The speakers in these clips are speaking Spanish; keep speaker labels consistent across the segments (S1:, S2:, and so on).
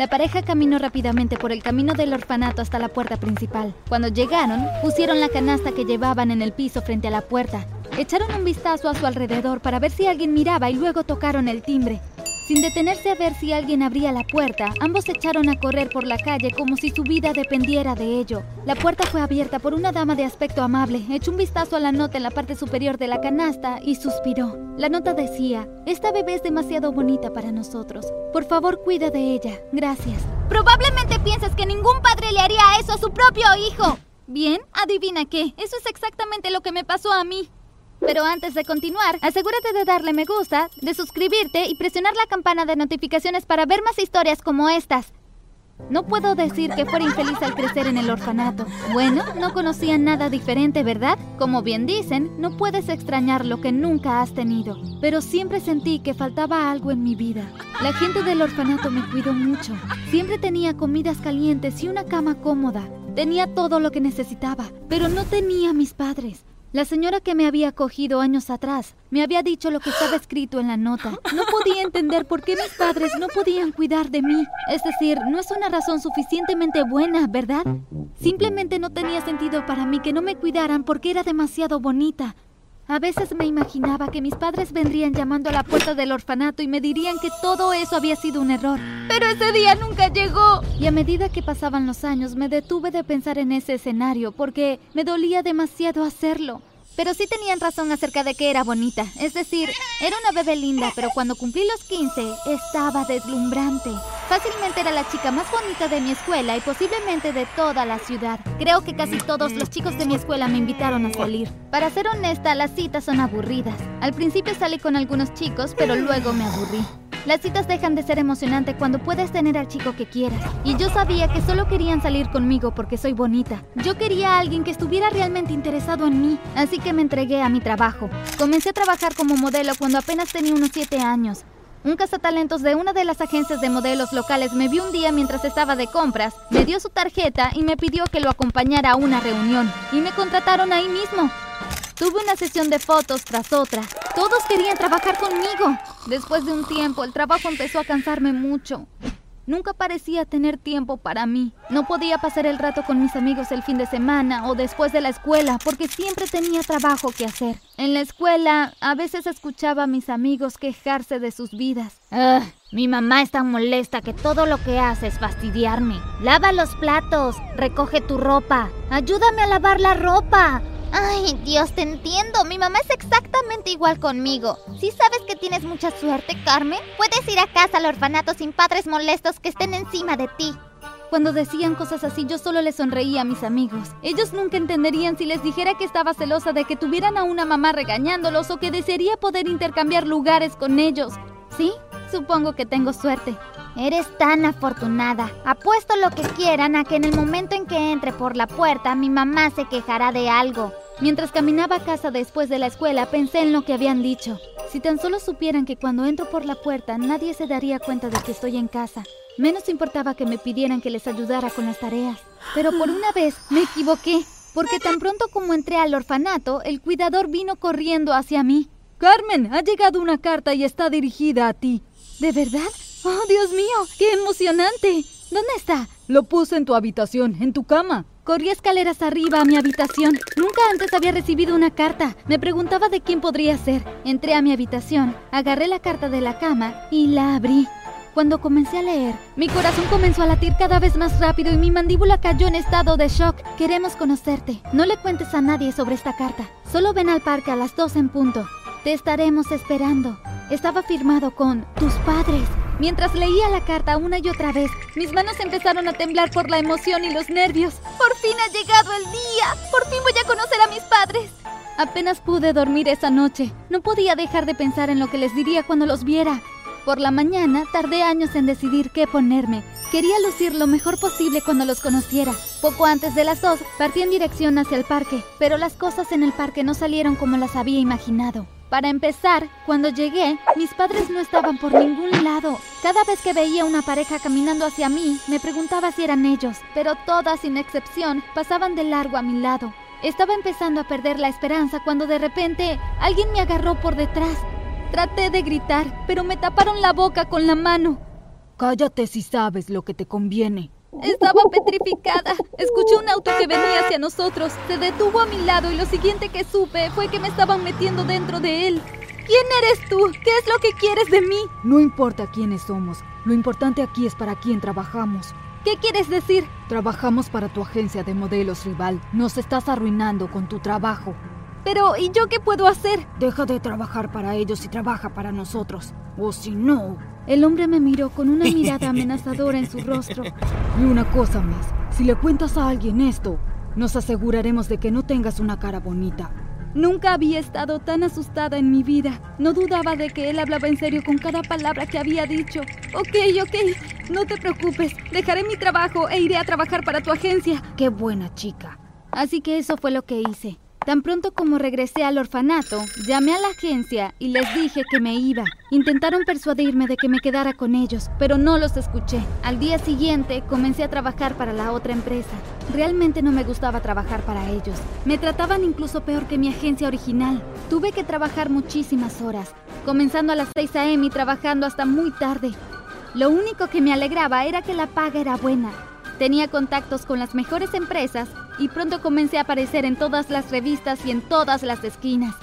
S1: La pareja caminó rápidamente por el camino del orfanato hasta la puerta principal. Cuando llegaron, pusieron la canasta que llevaban en el piso frente a la puerta. Echaron un vistazo a su alrededor para ver si alguien miraba y luego tocaron el timbre. Sin detenerse a ver si alguien abría la puerta, ambos se echaron a correr por la calle como si su vida dependiera de ello. La puerta fue abierta por una dama de aspecto amable, echó un vistazo a la nota en la parte superior de la canasta y suspiró. La nota decía, esta bebé es demasiado bonita para nosotros. Por favor, cuida de ella. Gracias.
S2: Probablemente piensas que ningún padre le haría eso a su propio hijo.
S1: Bien, adivina qué, eso es exactamente lo que me pasó a mí. Pero antes de continuar, asegúrate de darle me gusta, de suscribirte y presionar la campana de notificaciones para ver más historias como estas. No puedo decir que fuera infeliz al crecer en el orfanato. Bueno, no conocía nada diferente, ¿verdad? Como bien dicen, no puedes extrañar lo que nunca has tenido. Pero siempre sentí que faltaba algo en mi vida. La gente del orfanato me cuidó mucho. Siempre tenía comidas calientes y una cama cómoda. Tenía todo lo que necesitaba, pero no tenía mis padres. La señora que me había acogido años atrás me había dicho lo que estaba escrito en la nota. No podía entender por qué mis padres no podían cuidar de mí. Es decir, no es una razón suficientemente buena, ¿verdad? Simplemente no tenía sentido para mí que no me cuidaran porque era demasiado bonita. A veces me imaginaba que mis padres vendrían llamando a la puerta del orfanato y me dirían que todo eso había sido un error.
S2: Pero ese día nunca llegó.
S1: Y a medida que pasaban los años me detuve de pensar en ese escenario porque me dolía demasiado hacerlo. Pero sí tenían razón acerca de que era bonita. Es decir, era una bebé linda, pero cuando cumplí los 15 estaba deslumbrante. Fácilmente era la chica más bonita de mi escuela y posiblemente de toda la ciudad. Creo que casi todos los chicos de mi escuela me invitaron a salir. Para ser honesta, las citas son aburridas. Al principio salí con algunos chicos, pero luego me aburrí. Las citas dejan de ser emocionante cuando puedes tener al chico que quieras. Y yo sabía que solo querían salir conmigo porque soy bonita. Yo quería a alguien que estuviera realmente interesado en mí, así que me entregué a mi trabajo. Comencé a trabajar como modelo cuando apenas tenía unos 7 años. Un cazatalentos de una de las agencias de modelos locales me vio un día mientras estaba de compras, me dio su tarjeta y me pidió que lo acompañara a una reunión. Y me contrataron ahí mismo. Tuve una sesión de fotos tras otra. Todos querían trabajar conmigo. Después de un tiempo, el trabajo empezó a cansarme mucho. Nunca parecía tener tiempo para mí. No podía pasar el rato con mis amigos el fin de semana o después de la escuela porque siempre tenía trabajo que hacer. En la escuela a veces escuchaba a mis amigos quejarse de sus vidas.
S2: mi mamá es tan molesta que todo lo que hace es fastidiarme. Lava los platos, recoge tu ropa, ayúdame a lavar la ropa. Ay, Dios, te entiendo. Mi mamá es exactamente igual conmigo. ¿Sí sabes que tienes mucha suerte, Carmen? Puedes ir a casa al orfanato sin padres molestos que estén encima de ti.
S1: Cuando decían cosas así, yo solo les sonreía a mis amigos. Ellos nunca entenderían si les dijera que estaba celosa de que tuvieran a una mamá regañándolos o que desearía poder intercambiar lugares con ellos. Sí, supongo que tengo suerte.
S2: Eres tan afortunada. Apuesto lo que quieran a que en el momento en que entre por la puerta mi mamá se quejará de algo.
S1: Mientras caminaba a casa después de la escuela pensé en lo que habían dicho. Si tan solo supieran que cuando entro por la puerta nadie se daría cuenta de que estoy en casa. Menos importaba que me pidieran que les ayudara con las tareas. Pero por una vez me equivoqué, porque tan pronto como entré al orfanato, el cuidador vino corriendo hacia mí. Carmen, ha llegado una carta y está dirigida a ti. ¿De verdad? ¡Oh, Dios mío! ¡Qué emocionante! ¿Dónde está? Lo puse en tu habitación, en tu cama. Corrí escaleras arriba a mi habitación. Nunca antes había recibido una carta. Me preguntaba de quién podría ser. Entré a mi habitación, agarré la carta de la cama y la abrí. Cuando comencé a leer, mi corazón comenzó a latir cada vez más rápido y mi mandíbula cayó en estado de shock. Queremos conocerte. No le cuentes a nadie sobre esta carta. Solo ven al parque a las dos en punto. Te estaremos esperando. Estaba firmado con tus padres. Mientras leía la carta una y otra vez, mis manos empezaron a temblar por la emoción y los nervios.
S2: ¡Por fin ha llegado el día! ¡Por fin voy a conocer a mis padres!
S1: Apenas pude dormir esa noche. No podía dejar de pensar en lo que les diría cuando los viera. Por la mañana tardé años en decidir qué ponerme. Quería lucir lo mejor posible cuando los conociera. Poco antes de las dos, partí en dirección hacia el parque, pero las cosas en el parque no salieron como las había imaginado. Para empezar, cuando llegué, mis padres no estaban por ningún lado. Cada vez que veía una pareja caminando hacia mí, me preguntaba si eran ellos, pero todas, sin excepción, pasaban de largo a mi lado. Estaba empezando a perder la esperanza cuando de repente alguien me agarró por detrás. Traté de gritar, pero me taparon la boca con la mano.
S3: Cállate si sabes lo que te conviene.
S1: Estaba petrificada. Escuché un auto que venía hacia nosotros. Se detuvo a mi lado y lo siguiente que supe fue que me estaban metiendo dentro de él. ¿Quién eres tú? ¿Qué es lo que quieres de mí?
S3: No importa quiénes somos. Lo importante aquí es para quién trabajamos.
S1: ¿Qué quieres decir?
S3: Trabajamos para tu agencia de modelos rival. Nos estás arruinando con tu trabajo.
S1: Pero, ¿y yo qué puedo hacer?
S3: Deja de trabajar para ellos y trabaja para nosotros. O si no...
S1: El hombre me miró con una mirada amenazadora en su rostro.
S3: Y una cosa más. Si le cuentas a alguien esto, nos aseguraremos de que no tengas una cara bonita.
S1: Nunca había estado tan asustada en mi vida. No dudaba de que él hablaba en serio con cada palabra que había dicho. Ok, ok, no te preocupes. Dejaré mi trabajo e iré a trabajar para tu agencia.
S3: Qué buena chica.
S1: Así que eso fue lo que hice. Tan pronto como regresé al orfanato, llamé a la agencia y les dije que me iba. Intentaron persuadirme de que me quedara con ellos, pero no los escuché. Al día siguiente comencé a trabajar para la otra empresa. Realmente no me gustaba trabajar para ellos. Me trataban incluso peor que mi agencia original. Tuve que trabajar muchísimas horas, comenzando a las 6 a.m. y trabajando hasta muy tarde. Lo único que me alegraba era que la paga era buena. Tenía contactos con las mejores empresas y pronto comencé a aparecer en todas las revistas y en todas las esquinas.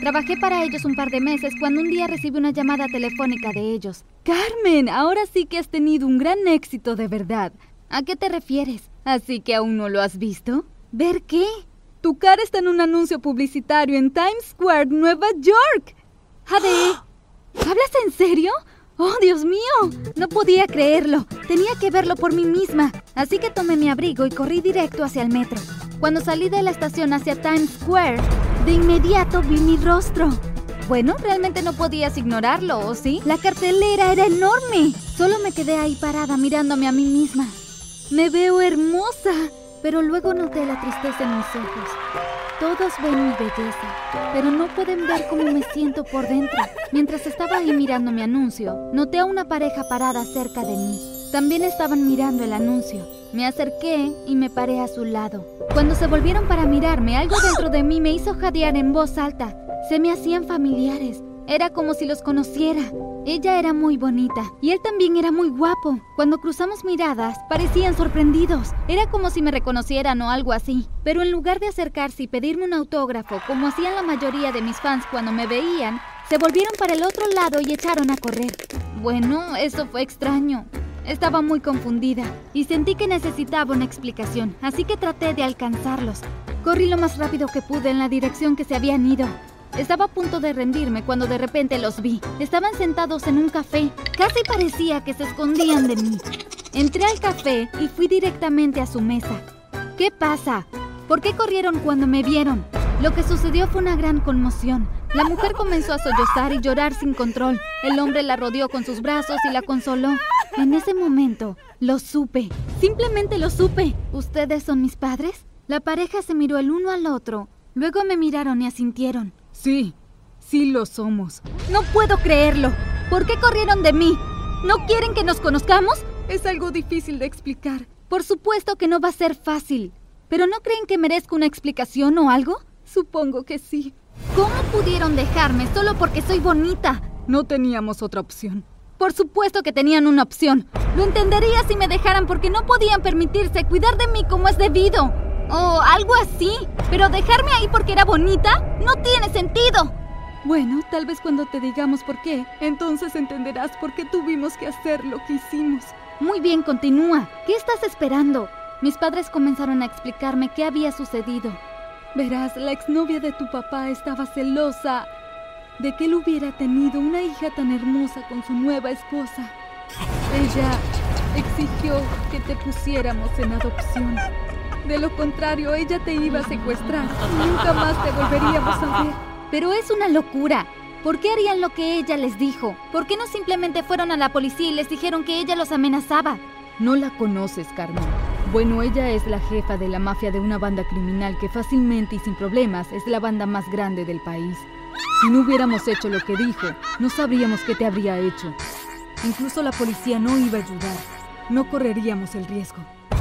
S1: Trabajé para ellos un par de meses cuando un día recibí una llamada telefónica de ellos. Carmen, ahora sí que has tenido un gran éxito de verdad. ¿A qué te refieres? ¿Así que aún no lo has visto? ¿Ver qué? Tu cara está en un anuncio publicitario en Times Square, Nueva York. Jade, ¿hablas en serio? ¡Oh, Dios mío! No podía creerlo. Tenía que verlo por mí misma. Así que tomé mi abrigo y corrí directo hacia el metro. Cuando salí de la estación hacia Times Square, de inmediato vi mi rostro. Bueno, realmente no podías ignorarlo, ¿o sí? La cartelera era enorme. Solo me quedé ahí parada mirándome a mí misma. Me veo hermosa, pero luego noté la tristeza en mis ojos. Todos ven mi belleza, pero no pueden ver cómo me siento por dentro. Mientras estaba ahí mirando mi anuncio, noté a una pareja parada cerca de mí. También estaban mirando el anuncio. Me acerqué y me paré a su lado. Cuando se volvieron para mirarme, algo dentro de mí me hizo jadear en voz alta. Se me hacían familiares. Era como si los conociera. Ella era muy bonita y él también era muy guapo. Cuando cruzamos miradas, parecían sorprendidos. Era como si me reconocieran o algo así. Pero en lugar de acercarse y pedirme un autógrafo, como hacían la mayoría de mis fans cuando me veían, se volvieron para el otro lado y echaron a correr. Bueno, eso fue extraño. Estaba muy confundida y sentí que necesitaba una explicación, así que traté de alcanzarlos. Corrí lo más rápido que pude en la dirección que se habían ido. Estaba a punto de rendirme cuando de repente los vi. Estaban sentados en un café. Casi parecía que se escondían de mí. Entré al café y fui directamente a su mesa. ¿Qué pasa? ¿Por qué corrieron cuando me vieron? Lo que sucedió fue una gran conmoción. La mujer comenzó a sollozar y llorar sin control. El hombre la rodeó con sus brazos y la consoló. En ese momento, lo supe. Simplemente lo supe. ¿Ustedes son mis padres? La pareja se miró el uno al otro. Luego me miraron y asintieron.
S3: Sí, sí lo somos.
S1: No puedo creerlo. ¿Por qué corrieron de mí? ¿No quieren que nos conozcamos?
S3: Es algo difícil de explicar.
S1: Por supuesto que no va a ser fácil. ¿Pero no creen que merezco una explicación o algo?
S3: Supongo que sí.
S1: ¿Cómo pudieron dejarme solo porque soy bonita?
S3: No teníamos otra opción.
S1: Por supuesto que tenían una opción. Lo entendería si me dejaran porque no podían permitirse cuidar de mí como es debido. O algo así. Pero dejarme ahí porque era bonita no tiene sentido.
S3: Bueno, tal vez cuando te digamos por qué, entonces entenderás por qué tuvimos que hacer lo que hicimos.
S1: Muy bien, continúa. ¿Qué estás esperando? Mis padres comenzaron a explicarme qué había sucedido.
S3: Verás, la exnovia de tu papá estaba celosa de que él hubiera tenido una hija tan hermosa con su nueva esposa. Ella exigió que te pusiéramos en adopción. De lo contrario, ella te iba a secuestrar y nunca más te volveríamos a ver.
S1: Pero es una locura. ¿Por qué harían lo que ella les dijo? ¿Por qué no simplemente fueron a la policía y les dijeron que ella los amenazaba?
S3: No la conoces, Carmen. Bueno, ella es la jefa de la mafia de una banda criminal que fácilmente y sin problemas es la banda más grande del país. Si no hubiéramos hecho lo que dijo, no sabríamos qué te habría hecho. Incluso la policía no iba a ayudar. No correríamos el riesgo.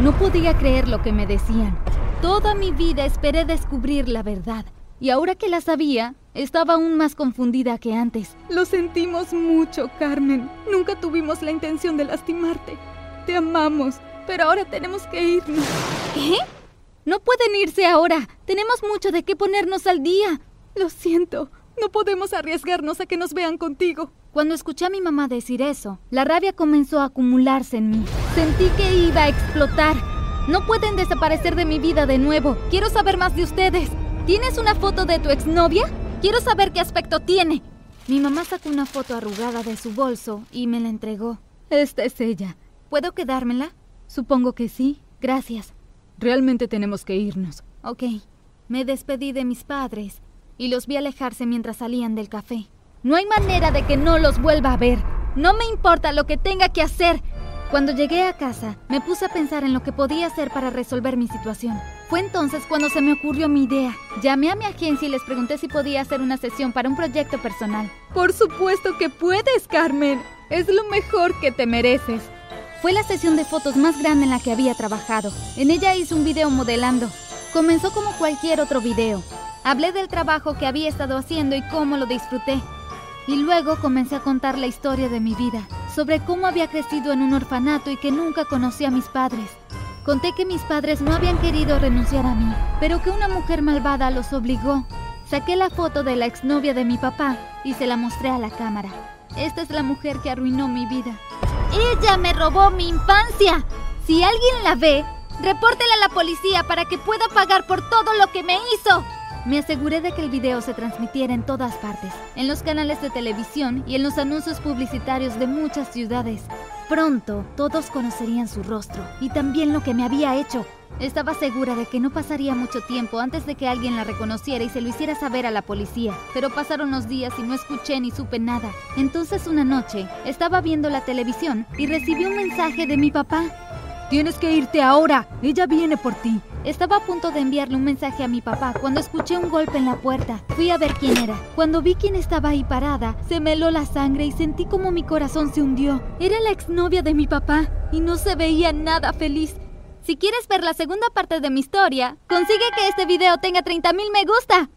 S1: No podía creer lo que me decían. Toda mi vida esperé descubrir la verdad. y ahora que la sabía, estaba aún más confundida que antes.
S3: Lo sentimos mucho, Carmen. Nunca tuvimos la intención de lastimarte. Te amamos, pero ahora tenemos que irnos.
S1: ¿Qué? No pueden irse ahora. Tenemos mucho de qué ponernos al día.
S3: Lo siento. No podemos arriesgarnos a que nos vean contigo.
S1: Cuando escuché a mi mamá decir eso, la rabia comenzó a acumularse en mí. Sentí que iba a explotar. No pueden desaparecer de mi vida de nuevo. Quiero saber más de ustedes. ¿Tienes una foto de tu exnovia? Quiero saber qué aspecto tiene. Mi mamá sacó una foto arrugada de su bolso y me la entregó.
S3: Esta es ella.
S1: ¿Puedo quedármela?
S3: Supongo que sí.
S1: Gracias.
S3: Realmente tenemos que irnos.
S1: Ok. Me despedí de mis padres y los vi alejarse mientras salían del café. No hay manera de que no los vuelva a ver. No me importa lo que tenga que hacer. Cuando llegué a casa, me puse a pensar en lo que podía hacer para resolver mi situación. Fue entonces cuando se me ocurrió mi idea. Llamé a mi agencia y les pregunté si podía hacer una sesión para un proyecto personal.
S3: Por supuesto que puedes, Carmen. Es lo mejor que te mereces.
S1: Fue la sesión de fotos más grande en la que había trabajado. En ella hice un video modelando. Comenzó como cualquier otro video. Hablé del trabajo que había estado haciendo y cómo lo disfruté. Y luego comencé a contar la historia de mi vida, sobre cómo había crecido en un orfanato y que nunca conocí a mis padres. Conté que mis padres no habían querido renunciar a mí, pero que una mujer malvada los obligó. Saqué la foto de la exnovia de mi papá y se la mostré a la cámara. Esta es la mujer que arruinó mi vida. Ella me robó mi infancia. Si alguien la ve, repórtela a la policía para que pueda pagar por todo lo que me hizo. Me aseguré de que el video se transmitiera en todas partes, en los canales de televisión y en los anuncios publicitarios de muchas ciudades. Pronto todos conocerían su rostro y también lo que me había hecho. Estaba segura de que no pasaría mucho tiempo antes de que alguien la reconociera y se lo hiciera saber a la policía, pero pasaron los días y no escuché ni supe nada. Entonces una noche estaba viendo la televisión y recibí un mensaje de mi papá.
S3: Tienes que irte ahora, ella viene por ti.
S1: Estaba a punto de enviarle un mensaje a mi papá cuando escuché un golpe en la puerta. Fui a ver quién era. Cuando vi quién estaba ahí parada, se me heló la sangre y sentí como mi corazón se hundió. Era la exnovia de mi papá y no se veía nada feliz. Si quieres ver la segunda parte de mi historia, consigue que este video tenga 30.000 me gusta.